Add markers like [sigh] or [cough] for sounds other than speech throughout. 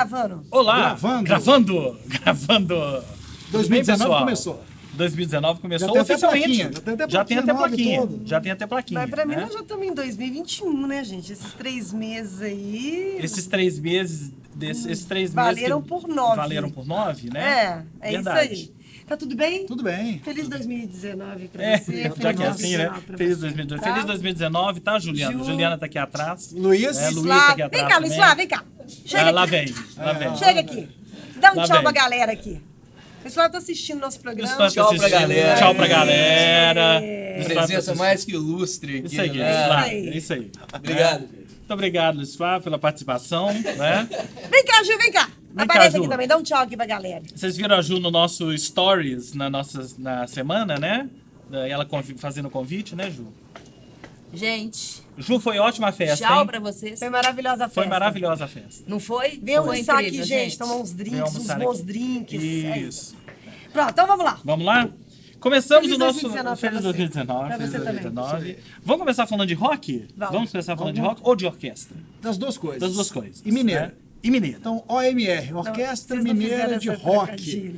Gravando. Olá! Gravando. Gravando! [laughs] Gravando! Tudo bem, 2019 pessoal? começou. 2019 começou Já tem até oficialmente. plaquinha, já tem até já tem até plaquinha. Já tem até plaquinha. Mas pra mim né? nós já estamos em 2021, né, gente? Esses três meses aí. Esses três meses. Desse, esses três Valeram meses. que por nove. Valeram por nove, né? É, é Verdade. isso aí. Tá tudo bem? Tudo bem. Feliz 2019 pra É, você. já Feliz que é assim, né? 2019 pra Feliz você, 2019. tá? Feliz 2019, tá, Juliana? Ju. Juliana tá aqui atrás. Luiz, É, Luiz Lá- tá aqui atrás Vem cá, Luiz. Flávio, vem cá. Chega Ah, lá aqui. vem, lá vem. Chega aqui. Dá um Lá tchau vem. pra galera aqui. O pessoal tá assistindo nosso programa. Tá Tchau pra assistindo. galera. Tchau pra galera. É. Tá Presença assistindo. mais que ilustre aqui, Isso aí, né? Aí. é isso aí. Obrigado, gente. Muito obrigado, Luiz Flávio, pela participação, né? Vem cá, Gil, vem cá. Vem cá, Aparece Ju. aqui também, dá um tchau aqui pra galera. Vocês viram a Ju no nosso Stories na nossa na semana, né? Ela fazendo o convite, né, Ju? Gente, Ju, foi ótima a festa, tchau hein? pra vocês. Foi maravilhosa a festa. Foi maravilhosa a festa. Não foi? Vem foi almoçar incrível, aqui, gente. Tomar uns drinks, uns bons aqui. drinks. É Isso. Pronto, então vamos lá. Vamos lá? Começamos Feliz o nosso 2019 pra Feliz você. 2019, Pra feliz você também. 2019. Vamos começar falando de rock? Vamos. começar falando de Vamos. rock ou de orquestra? das duas coisas. Das duas coisas. E mineira. né? E mineira. Então, OMR, Orquestra vocês não Mineira de Rock.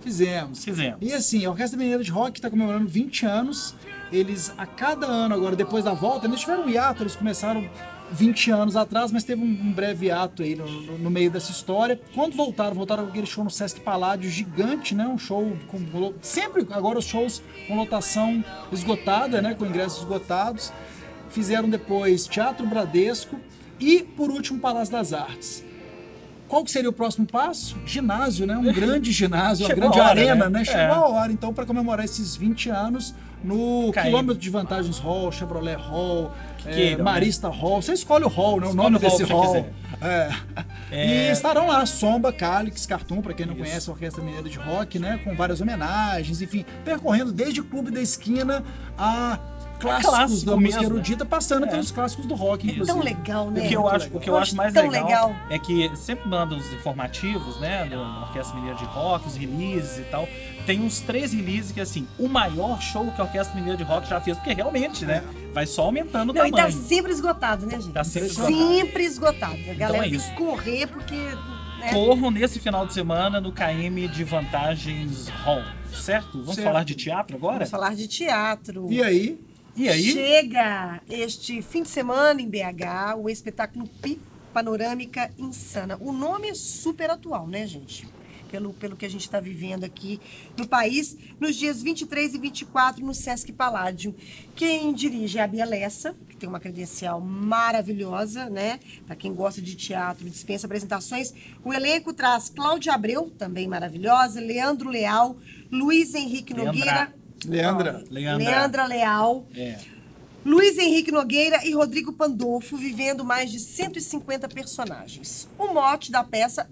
Fizemos. Fizemos. E assim, a Orquestra Mineira de Rock está comemorando 20 anos. Eles, a cada ano, agora, depois da volta, eles tiveram um hiato, eles começaram 20 anos atrás, mas teve um, um breve hiato aí no, no- no meio dessa história. Quando voltaram, voltaram com aquele show no Sesc Paládio gigante, né? Um show com. Sempre agora os shows com lotação esgotada, né? Com ingressos esgotados. Fizeram depois Teatro Bradesco e, por último, Palácio das Artes. Qual que seria o próximo passo? Ginásio, né? Um grande [laughs] ginásio, uma grande hora, arena, né? né? Chegou É. a hora, então, para comemorar esses 20 anos no Caído. quilômetro de vantagens Hall, Chevrolet Hall, Que é, né? Marista Hall. Você escolhe o hall, né? O nome hall desse hall. quiser. É. É. E estarão lá Somba, Calix, Cartoon, para quem não Isso. conhece a Orquestra Mineira de Rock, né? Com várias homenagens, enfim, percorrendo desde o Clube da Esquina a clássicos clássico da música mesmo, né? erudita, passando É. pelos clássicos do rock, É inclusive. tão legal, né? O que eu acho, legal. o que eu acho mais Tão legal, legal. é que sempre mandam os informativos, né, da Orquestra Mineira de Rock, os releases e tal. Tem uns três releases que, assim, o maior show que a Orquestra Mineira de Rock já fez, porque realmente, né, vai só aumentando o Não, e tamanho. tá sempre esgotado, né, gente? Tá sempre esgotado. Sempre esgotado. A galera é tem que correr porque. Né? Corram nesse final de semana no KM de Vantagens Hall, certo? Vamos Certo. falar de teatro agora? Vamos falar de teatro. E aí, E aí? Chega este fim de semana em BH o espetáculo Pi Panorâmica Insana. O nome é super atual, né, gente? Pelo, pelo que a gente está vivendo aqui no país, nos dias 23 e 24 no Sesc Paládio. Quem dirige é a Bia Lessa, que tem uma credencial maravilhosa, né? Para quem gosta de teatro, dispensa apresentações. O elenco traz Cláudia Abreu, também maravilhosa, Leandro Leal, Luiz Henrique. Nogueira. Leandra. Leandra. Leandra Leal. É. Luiz Henrique Nogueira e Rodrigo Pandolfo vivendo mais de 150 personagens. O mote da peça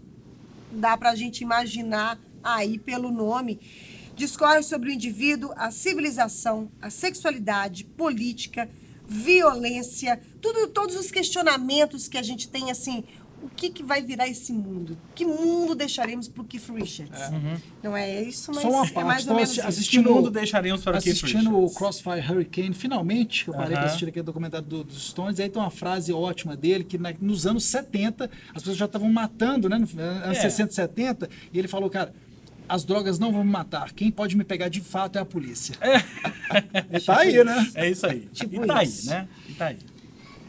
dá pra gente imaginar aí pelo nome. Discorre sobre o indivíduo, a civilização, a sexualidade, política, violência, tudo, todos os questionamentos que a gente tem assim. O que, que vai virar esse mundo? Que mundo deixaremos pro Keith Richards? Não é isso, mas Só uma é parte, mais ou tô menos assi- isso. Que assistindo- mundo deixaremos para Keith assistindo o Richards? Crossfire Hurricane, finalmente, que eu parei Aham. para assistir aquele documentário do- dos Stones, aí tem uma frase ótima dele, que na- nos anos 70, as pessoas já estavam matando, né? Nos anos É. 60 e 70, e ele falou, cara, as drogas não vão me matar, quem pode me pegar de fato é a polícia. Ele [laughs] tá aí, né? É isso aí. Tipo e tá isso. aí, né? E tá aí.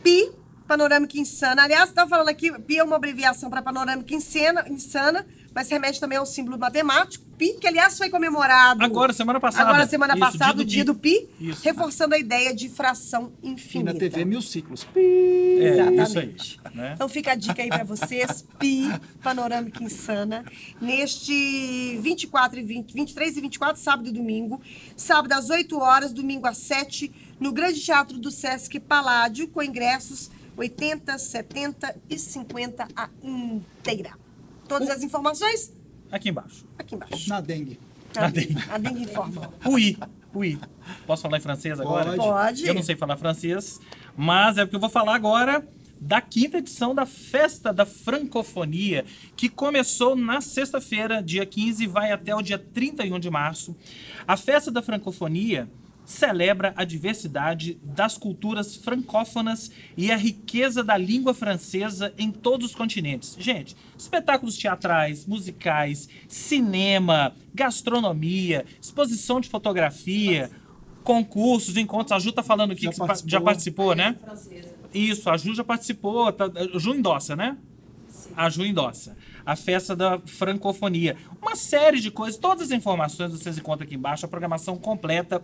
PI, Panorâmica Insana. Aliás, tá falando aqui, PI é uma abreviação para Panorâmica Insana, insana, mas remete também ao símbolo matemático. PI, que aliás foi comemorado. Agora, semana passada. Agora, semana Isso, passada, o dia do PI, Isso. reforçando a ideia de fração E infinita. na TV Mil Ciclos. É, Exatamente. isso aí. Né? Então fica a dica aí pra vocês, [laughs] Pi, Panorâmica Insana, neste 24 e 20, 23 e 24, sábado e domingo. Sábado às 8 horas, domingo às 7, no Grande Teatro do Sesc Paládio, com ingressos 80, 70 e 50 a inteira. Todas as informações Aqui embaixo. aqui embaixo. Na dengue. Na dengue. A dengue informa. [laughs] Oui, oui. Posso falar em francês agora? Pode. Pode. Eu não sei falar francês, mas é porque eu vou falar agora da quinta edição da Festa da Francofonia, que começou na sexta-feira, dia 15, e vai até o dia 31 de março. A Festa da Francofonia celebra a diversidade das culturas francófonas e a riqueza da língua francesa em todos os continentes. Gente, espetáculos teatrais, musicais, cinema, gastronomia, exposição de fotografia, concursos, encontros. A Ju tá falando aqui Já que participou. já participou, né? Isso, a Ju já participou. Tá, a Ju endossa, né? A Ju endossa. A festa da francofonia. Uma série de coisas, todas as informações vocês encontram aqui embaixo, a programação completa.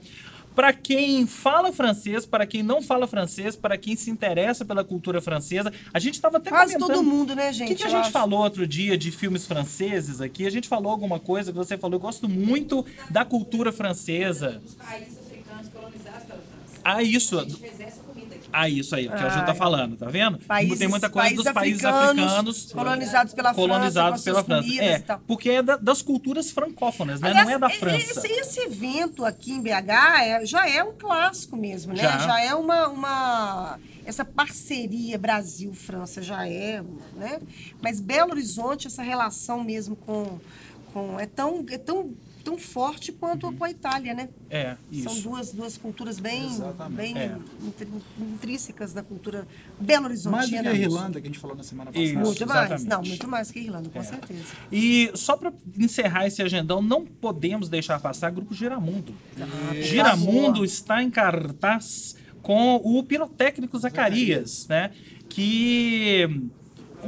Para quem fala francês, para quem não fala francês, para quem se interessa pela cultura francesa. A gente estava até Quase comentando... todo mundo, né, O gente? que, que a gente acho. falou outro dia de filmes franceses aqui? A gente falou alguma coisa que você falou. Eu gosto muito da cultura francesa. Os países africanos colonizados pela França. Ah, isso. A gente fez essa. Ah, isso aí, o que a Ju tá falando, tá vendo? Países- Tem muita coisa dos países africanos, colonizados pela colonizados França, pela as suas França. É, porque é da- das culturas francófonas, né? Aliás, Não é da França. Esse, esse evento aqui em BH é- já é um clássico mesmo, né? Já. é uma, uma- Essa parceria Brasil-França já é, né? Mas Belo Horizonte, essa relação mesmo com. com é, tão, é tão, tão forte quanto com a Itália, né? É, São isso. duas, duas culturas bem, Exatamente. bem É. intrínsecas da cultura Belo Horizonte. Mais do que a Irlanda, que a gente falou na semana passada. Isso. Muito mais. Exatamente. Não, muito mais que a Irlanda, com É. certeza. E só para encerrar esse agendão, não podemos deixar passar Grupo Giramundo. Ah, Giramundo está em cartaz com o pirotécnico Zacarias, né? Que.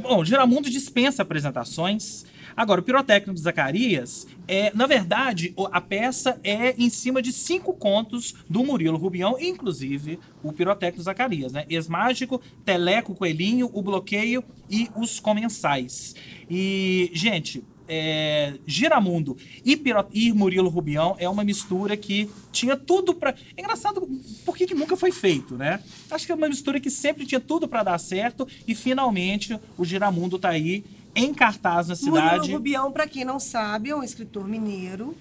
Bom, Giramundo dispensa apresentações. Agora, o pirotécnico Zacarias, é, na verdade, a peça é em cima de cinco contos do Murilo Rubião, inclusive o pirotécnico Zacarias, né? Ex-Mágico, Teleco Coelhinho, O Bloqueio e Os Comensais. E, gente, é, Giramundo e, e Murilo Rubião é uma mistura que tinha tudo pra. É engraçado por que, que nunca foi feito, né? Acho que é uma mistura que sempre tinha tudo pra dar certo e finalmente o Giramundo tá aí em cartaz na cidade. Murilo Rubião, para quem não sabe, é um escritor mineiro,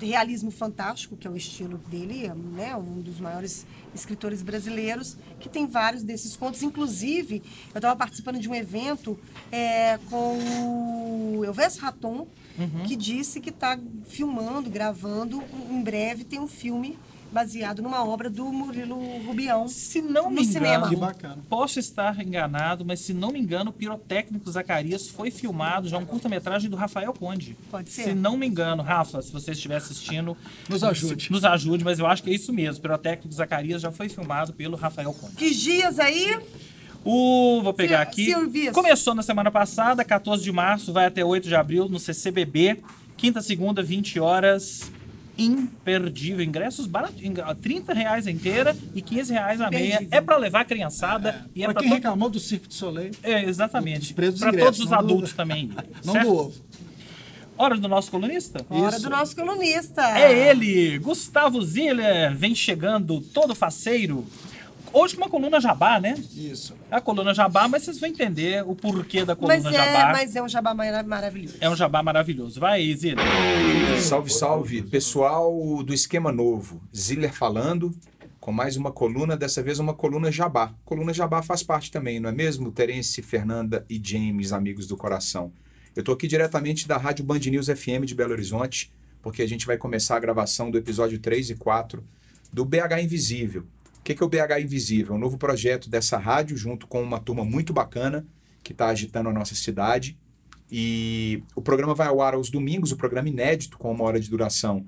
realismo fantástico, que é o estilo dele, é, né, um dos maiores escritores brasileiros, que tem vários desses contos. Inclusive, eu estava participando de um evento é, com o Elvis Raton, Uhum. que disse que está filmando, gravando, em breve tem um filme baseado numa obra do Murilo Rubião. Se não me No cinema. engano, Que bacana. posso estar enganado, mas se não me engano, o Pirotécnico Zacarias foi filmado já um curta-metragem do Rafael Conde. Pode ser. Se não me engano, Rafa, se você estiver assistindo, Nos ajude. Nos ajude, mas eu acho que é isso mesmo. Pirotécnico Zacarias já foi filmado pelo Rafael Conde. Que dias aí? O, vou pegar aqui. Começou na semana passada, 14 de março, vai até 8 de abril no CCBB. Quinta, segunda, 20 horas. Imperdível. Ingressos baratinhos. 30 reais a inteira e 15 reais a meia. É pra levar a criançada e é pra pra quem to- reclamou do Circo de Soleil, É, exatamente. Ingressos, todos os não do- adultos também. [laughs] não certo? do ovo. Hora do nosso colunista? Hora Isso. do nosso colunista. É ele, Gustavo Ziller, vem chegando todo faceiro. Hoje com uma coluna jabá, né? Isso. É a coluna jabá, mas vocês vão entender o porquê da coluna Mas é, jabá. mas é um jabá mara- maravilhoso. É um jabá maravilhoso. Vai aí, Ziller. Salve, salve, pessoal do Esquema Novo. Ziller falando com mais uma coluna, dessa vez uma coluna Jabá. Coluna Jabá faz parte também, não é mesmo? Terence, Fernanda e James, amigos do coração. Eu estou aqui diretamente da Rádio Band News FM de Belo Horizonte, porque a gente vai começar a gravação do episódio 3 e 4 do BH Invisível. Que que é o BH Invisível? É um novo projeto dessa rádio, junto com uma turma muito bacana que está agitando a nossa cidade. E o programa vai ao ar aos domingos, o programa inédito, com uma hora de duração.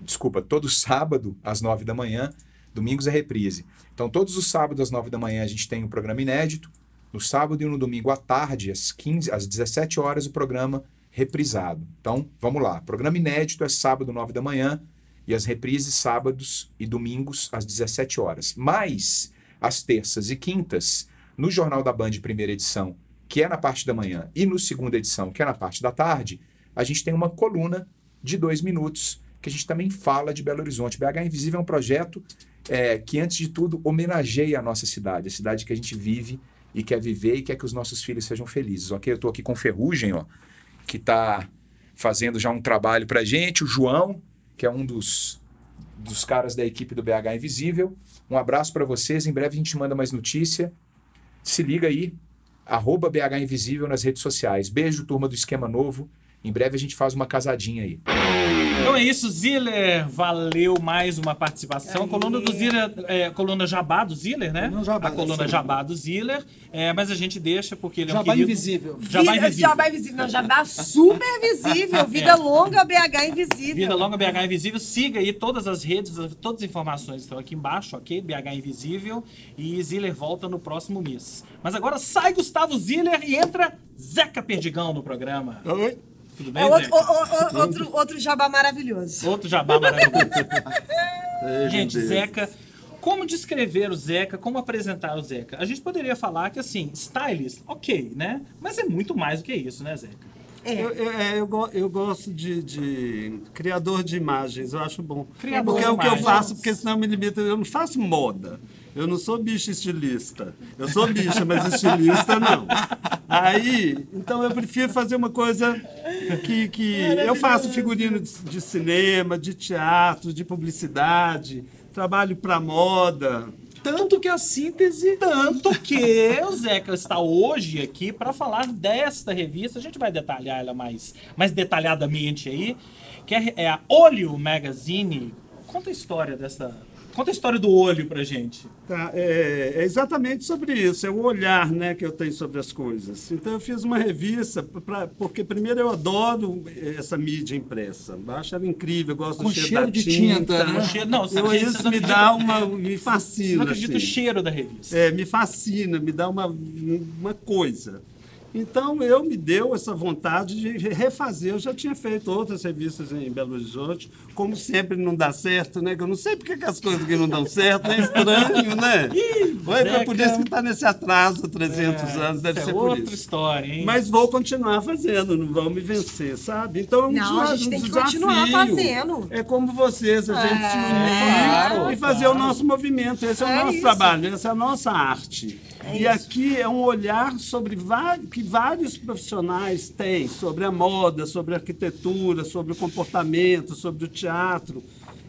Desculpa, todo sábado, às nove da manhã. Domingos é reprise. Então, todos os sábados, às nove da manhã, a gente tem um programa inédito. No sábado e no domingo à tarde, às, 15, às 17 horas, o programa reprisado. Então, vamos lá. Programa inédito é sábado, nove da manhã. E as reprises, sábados e domingos, às 17 horas. Mas, às terças e quintas, no Jornal da Band, primeira edição, que é na parte da manhã, e no segunda edição, que é na parte da tarde, a gente tem uma coluna de dois minutos, que a gente também fala de Belo Horizonte. BH Invisível é um projeto é, que, antes de tudo, homenageia a nossa cidade, a cidade que a gente vive e quer viver e quer que os nossos filhos sejam felizes. Ok? Eu estou aqui com Ferrugem, ó, que está fazendo já um trabalho para gente, o João, que é um dos, dos caras da equipe do BH Invisível. Um abraço para vocês, em breve a gente manda mais notícia. Se liga aí, arroba BH Invisível nas redes sociais. Beijo, turma do Esquema Novo. Em breve a gente faz uma casadinha aí. Então é isso, Ziller. Valeu mais uma participação. A coluna do Ziller, é, coluna Jabá do Ziller, né? Coluna Jabá, a coluna sim. Jabá do Ziller. É, mas a gente deixa porque ele é um Jabá querido. invisível. Jabá Vida- invisível. Jabá invisível. Não, Jabá super visível. [laughs] Vida longa, BH invisível. Vida Longa BH Invisível. Siga aí todas as redes, todas as informações estão aqui embaixo, ok? BH Invisível. E Ziller volta no próximo mês. Mas agora sai Gustavo Ziller e entra Zeca Perdigão no programa. Oi. Tudo bem, É outro, o- o- o- outro, outro jabá maravilhoso. Outro jabá maravilhoso. [laughs] Gente. Zeca. Como descrever o Zeca? Como apresentar o Zeca? A gente poderia falar que, assim, stylist, ok, né? Mas é muito mais do que isso, né, Zeca? É. Eu, eu, é, eu eu gosto de, de criador de imagens, eu acho bom. Criador porque de é o que eu faço, porque senão me limita. Eu não faço moda. Eu não sou bicha estilista. Eu sou bicha, mas estilista não. Aí, então eu prefiro fazer uma coisa que, que eu faço figurino de, de cinema, de teatro, de publicidade, trabalho para moda. Tanto que a síntese. Tanto que o Zeca está hoje aqui para falar desta revista. A gente vai detalhar ela mais, mais detalhadamente aí. Que é, é a Olho Magazine. Conta a história dessa. Conta a história do olho pra gente. Tá, é, é exatamente sobre isso, é o olhar né, que eu tenho sobre as coisas. Então eu fiz uma revista, pra, porque primeiro eu adoro essa mídia impressa. Eu acho ela incrível, eu gosto Com do cheiro, cheiro da de tinta. tinta, né? O cheiro- não, você Eu, acredita- isso você me dá uma. me Você fascina. não acredita assim. o cheiro da revista. É, me fascina, me dá uma, uma coisa. Então, eu me deu essa vontade de refazer. Eu já tinha feito outras revistas em Belo Horizonte. Como sempre não dá certo, né? Que eu não sei porque que as coisas que não dão certo é [laughs] estranho, né? Oi, é por Zeca. isso que está nesse atraso 300 anos, deve Essa ser é por outra isso. história, hein? Mas vou continuar fazendo, não vão me vencer, sabe? Então é um Não, a gente um tem que desafio. continuar fazendo. É como vocês, a gente É, se unir claro, e fazer o nosso movimento. Esse é o É nosso isso. trabalho, essa é a nossa arte. É e isso. aqui é um olhar sobre que vários profissionais têm sobre a moda, sobre a arquitetura, sobre o comportamento, sobre o teatro.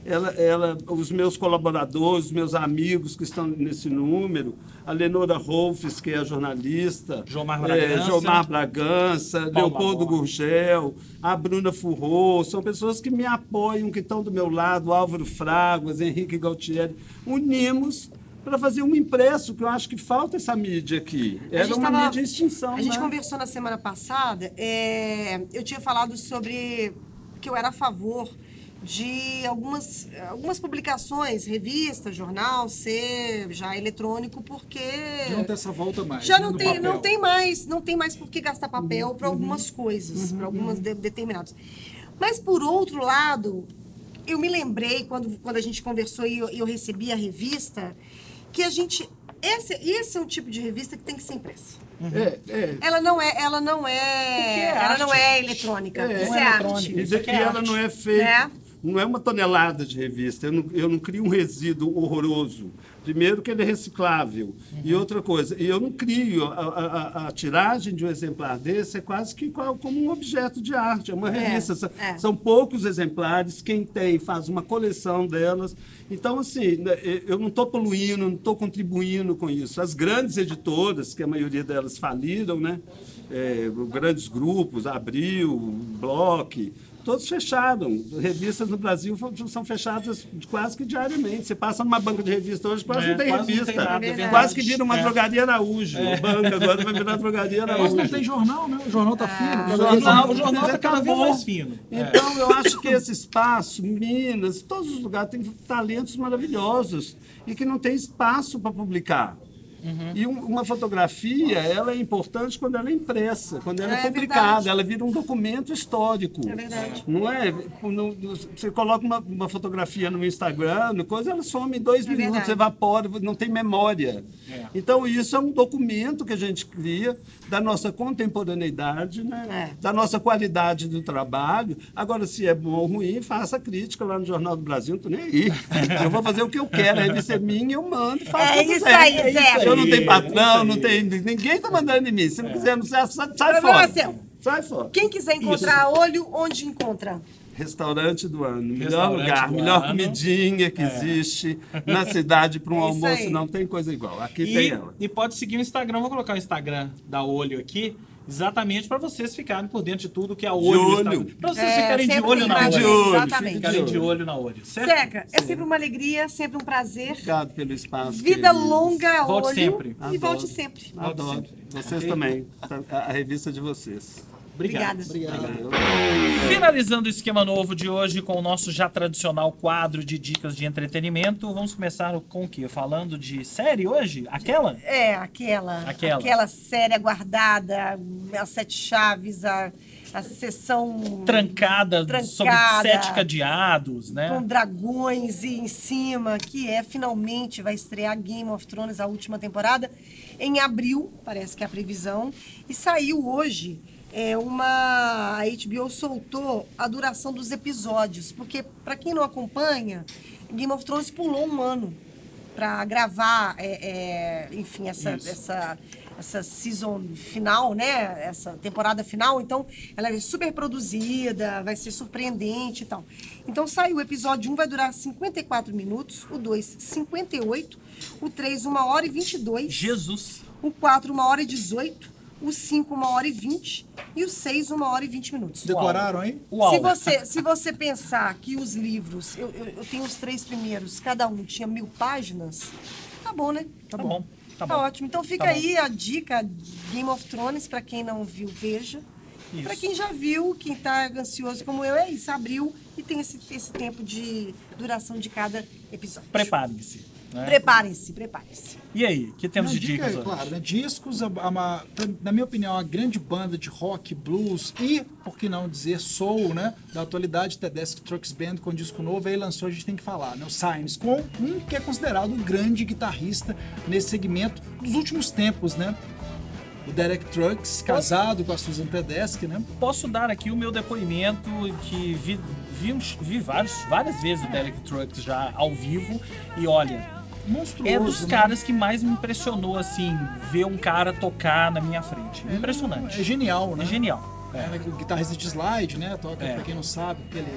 Ela, ela, os meus colaboradores, os meus amigos que estão nesse número, a Lenora Rolfes, que é a jornalista, Jomar é, Bragança. Jomar Bragança, Leopoldo. Gurgel, a Bruna Furro, são pessoas que me apoiam, que estão do meu lado, Álvaro Fraguas, Henrique Galtieri. Unimos para fazer um impresso, que eu acho que falta essa mídia aqui. Era uma tava- mídia em extinção. A gente né? conversou na semana passada, é, eu tinha falado sobre que eu era a favor de algumas, algumas publicações, revista, jornal, ser já eletrônico, porque De não ter essa volta mais. já né, não tem, papel. Uhum. não tem mais, não tem mais por que gastar papel para algumas coisas, para algumas de, determinadas. Mas por outro lado, eu me lembrei quando, quando a gente conversou e eu, eu recebi a revista, que a gente esse, esse é um tipo de revista que tem que ser impressa. É, é. Ela não é, ela não é, é ela arte. não é eletrônica. É, isso não é, é arte. eletrônica. Isso aqui é ela arte. não é feita. É. Não é uma tonelada de revista. Eu não, eu não crio um resíduo horroroso. Primeiro que ele é reciclável. E outra coisa, eu não crio. A, a- a- tiragem de um exemplar desse é quase que como um objeto de arte. É uma É, revista. São, é. são poucos exemplares. Quem tem faz uma coleção delas. Então, assim, né, eu não estou poluindo, não estou contribuindo com isso. As grandes editoras, que a maioria delas faliram, né? É, grandes grupos, Abril, Block, todos fecharam. Revistas no Brasil são fechadas quase que diariamente. Você passa numa banca de revista hoje, quase É, não tem quase não tem revista. nada, é quase que vira uma É. drogaria Araújo. A banca agora vai virar drogaria Mas Araújo. não tem jornal, né? O jornal tá fino. Ah, vez O jornal, o jornal tá cada vez mais fino. É. Então, eu acho que esse espaço, Minas, todos os lugares têm talentos maravilhosos e que não tem espaço para publicar. Uhum. E um- uma fotografia, ela é importante quando ela é impressa, quando ela é, É publicada, verdade. ela vira um documento histórico. É verdade. Não é? No- no- Você coloca uma, uma fotografia no Instagram, no coisa, ela some em dois É minutos, verdade. evapora, não tem memória. É. Então, isso é um documento que a gente cria da nossa contemporaneidade, né? É. da nossa qualidade do trabalho. Agora, se é bom ou ruim, faça crítica lá no Jornal do Brasil, não tô nem aí. Eu vou fazer o que eu quero, a revista é minha, eu mando e faço É isso aí, Zé. Eu não tenho É patrão, isso não tem. Ninguém tá mandando em mim. Se não quiser, não sai, sai, fora. seu. Sai fora. Quem quiser encontrar olho, onde encontra? Restaurante do ano, melhor lugar, melhor ano. comidinha que existe na cidade para um [laughs] É isso almoço, aí. não tem coisa igual. Aqui tem E, ela. e pode seguir o Instagram, vou colocar o Instagram da Olho aqui, Exatamente para vocês ficarem por dentro de tudo que a olho. olho. está- Pra vocês É, ficarem de sempre olho na olho. de olho, Exatamente. Ficarem de olho na olho. Certo? Seca, é sempre uma alegria, sempre um prazer. Obrigado pelo espaço. Vida queridos. longa, Volte olho. sempre. E Adoro. volte sempre. Adoro. Vocês também. A, a revista de vocês. Obrigado. Obrigada. Obrigado. Finalizando o esquema novo de hoje com o nosso já tradicional quadro de dicas de entretenimento, vamos começar com o quê? Falando de série hoje? Aquela? É, aquela. Aquela. série aguardada, as sete chaves, a, a sessão Trancada, Trancada. sobre sete cadeados, né? com dragões e em cima, que é finalmente vai estrear Game of Thrones, a última temporada, em abril, parece que é a previsão. E saiu hoje é, uma. A HBO soltou a duração dos episódios, porque, para quem não acompanha, Game of Thrones pulou um ano para gravar, é, é, enfim, essa, Isso. essa, essa season final, né? Essa temporada final. Então, ela é super produzida, vai ser surpreendente e tal. Então, saiu o episódio 1, vai durar 54 minutos, o 2, 58, o 3, 1 hora e 22, Jesus. o 4, 1 hora e 18, o 5, 1 hora e 20 e o 6, 1 hora e 20 minutos. Decoraram aí? Uau. Se você, se você pensar que os livros, eu, eu, eu tenho os três primeiros, cada um tinha mil páginas, tá bom, né? Tá bom. Tá Tá, bom. ótimo. Então fica Tá bom. aí a dica Game of Thrones, pra quem não viu, veja. Pra quem já viu, quem tá ansioso como eu, é isso, abriu e tem esse, esse tempo de duração de cada episódio. Preparem-se. Né? Preparem-se, preparem-se. E aí, que temos Não, de dica, dicas é hoje? claro, né? Discos, a- a na minha opinião, a grande banda de rock, blues e, por que não dizer, soul, né? Da atualidade, Tedeschi Trucks Band com disco novo, aí lançou, a gente tem que falar, né? O Signs, com um que é considerado o grande guitarrista nesse segmento dos últimos tempos, né? O Derek Trucks, casado com a Susan Tedeschi, né? Posso dar aqui o meu depoimento que vi, vi, vi vários, várias vezes o Derek Trucks já ao vivo e olha, Monstruoso. é dos né? caras que mais me impressionou assim, ver um cara tocar na minha frente. Impressionante. É genial, né? É genial. É, É. né, o guitarrista de slide, né? Toca, É. pra quem não sabe, aquele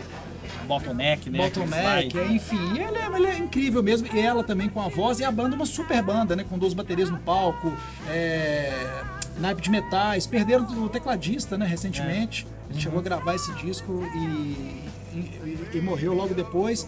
Bottleneck, né? bottleneck, é, enfim, ele é, ele é incrível mesmo. E ela também com a voz, e a banda é uma super banda, né? Com duas baterias no palco, é, naipe de metais. Perderam o tecladista, né? Recentemente. É. Ele Uhum. chegou a gravar esse disco e, e- e morreu logo depois.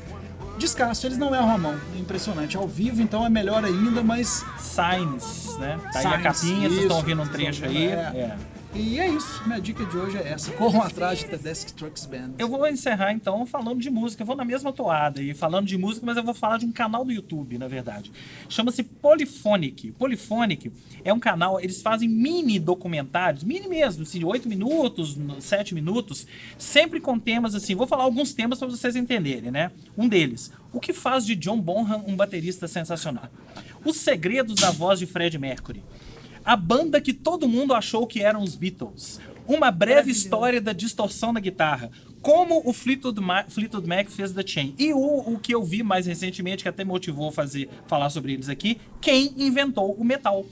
Descasso, eles não erram a mão. É impressionante. Ao vivo, então, é melhor ainda, mas Signs, né? Tá aí a Signs, capinha, vocês isso, estão ouvindo um vocês trecho estão aí. é. É. E é isso, minha dica de hoje é essa. Corram atrás de Tedeschi Trucks Band. Eu vou encerrar então falando de música. Eu vou na mesma toada e falando de música, mas eu vou falar de um canal do YouTube, na verdade. Chama-se Polyphonic. Polyphonic é um canal, eles fazem mini documentários, mini mesmo, assim, de 8 minutos, 7 minutos, sempre com temas assim. Vou falar alguns temas para vocês entenderem, né? Um deles, o que faz de John Bonham um baterista sensacional? Os segredos da voz de Fred Mercury. A banda que todo mundo achou que eram os Beatles. Uma breve história da distorção da guitarra. Como o Fleetwood Mac, Fleetwood Mac fez da Chain. E o, o que eu vi mais recentemente, que até motivou a fazer, falar sobre eles aqui, quem inventou o metal.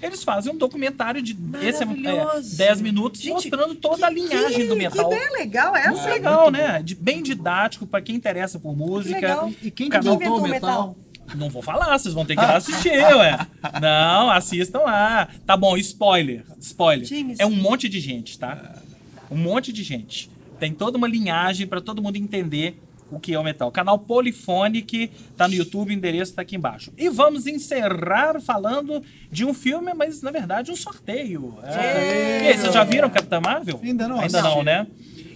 Eles fazem um documentário de esse, é, Maravilhoso. 10 minutos Gente, mostrando toda a linhagem que, do metal. Que ideia legal essa. Muito legal, né? De- bem didático para quem interessa por música. legal. E quem que o inventou o metal? metal? Não vou falar, vocês vão ter que ir lá assistir, ué. Não, assistam lá. Tá bom, spoiler. Spoiler. James. É um monte de gente, tá? Um monte de gente. Tem toda uma linhagem para todo mundo entender o que é o metal. Canal Polyphonic, tá no YouTube, o endereço tá aqui embaixo. E vamos encerrar falando de um filme, mas na verdade um sorteio. É. E aí, vocês já viram Capitã Marvel? Ainda não Ainda assisti. não, né?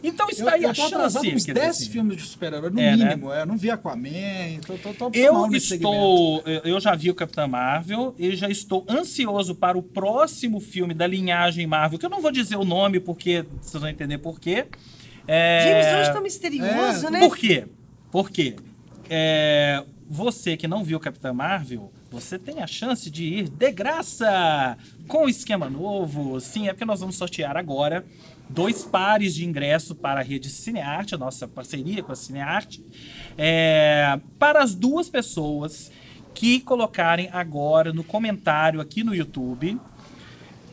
Então Eu, está aí eu a chance. uns quer dizer 10 assim. filmes de super-herói, no É, né? mínimo. É, não vi Aquaman, tô, tô, tô Eu estou. eu- Eu já vi o Capitão Marvel e já estou ansioso para o próximo filme da linhagem Marvel, que eu não vou dizer o nome porque vocês vão entender por quê. É... James hoje tá misterioso, É, né? Por quê? Por quê? É, Você que não viu o Capitão Marvel, você tem a chance de ir de graça com o esquema novo. Sim, é porque nós vamos sortear agora dois pares de ingresso para a rede Cinearte, a nossa parceria com a Cinearte, é, para as duas pessoas que colocarem agora no comentário aqui no YouTube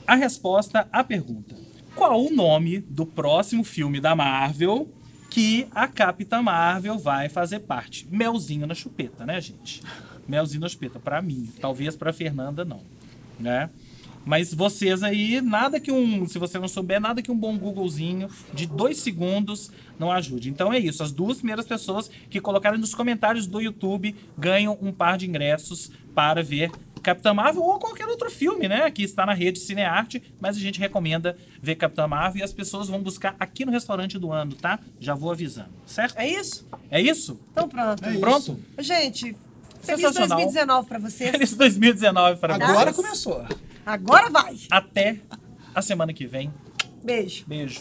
a resposta à pergunta: qual o nome do próximo filme da Marvel que a Capitã Marvel vai fazer parte? Melzinho na chupeta, né, gente? Melzinho na chupeta, pra mim. Talvez pra Fernanda, não. Né? Mas vocês aí, nada que um. Se você não souber, nada que um bom Googlezinho de dois segundos não ajude. Então é isso. As duas primeiras pessoas que colocarem nos comentários do YouTube ganham um par de ingressos para ver Capitã Marvel ou qualquer outro filme, né? Que está na rede Cinearte, mas a gente recomenda ver Capitã Marvel e as pessoas vão buscar aqui no restaurante do ano, tá? Já vou avisando, certo? É isso? É isso? Então pronto. É isso. Pronto? Gente, feliz Sensacional. 2019 pra vocês. Feliz 2019 para Agora vocês. começou. Agora vai. Até a semana que vem. Beijo. Beijo.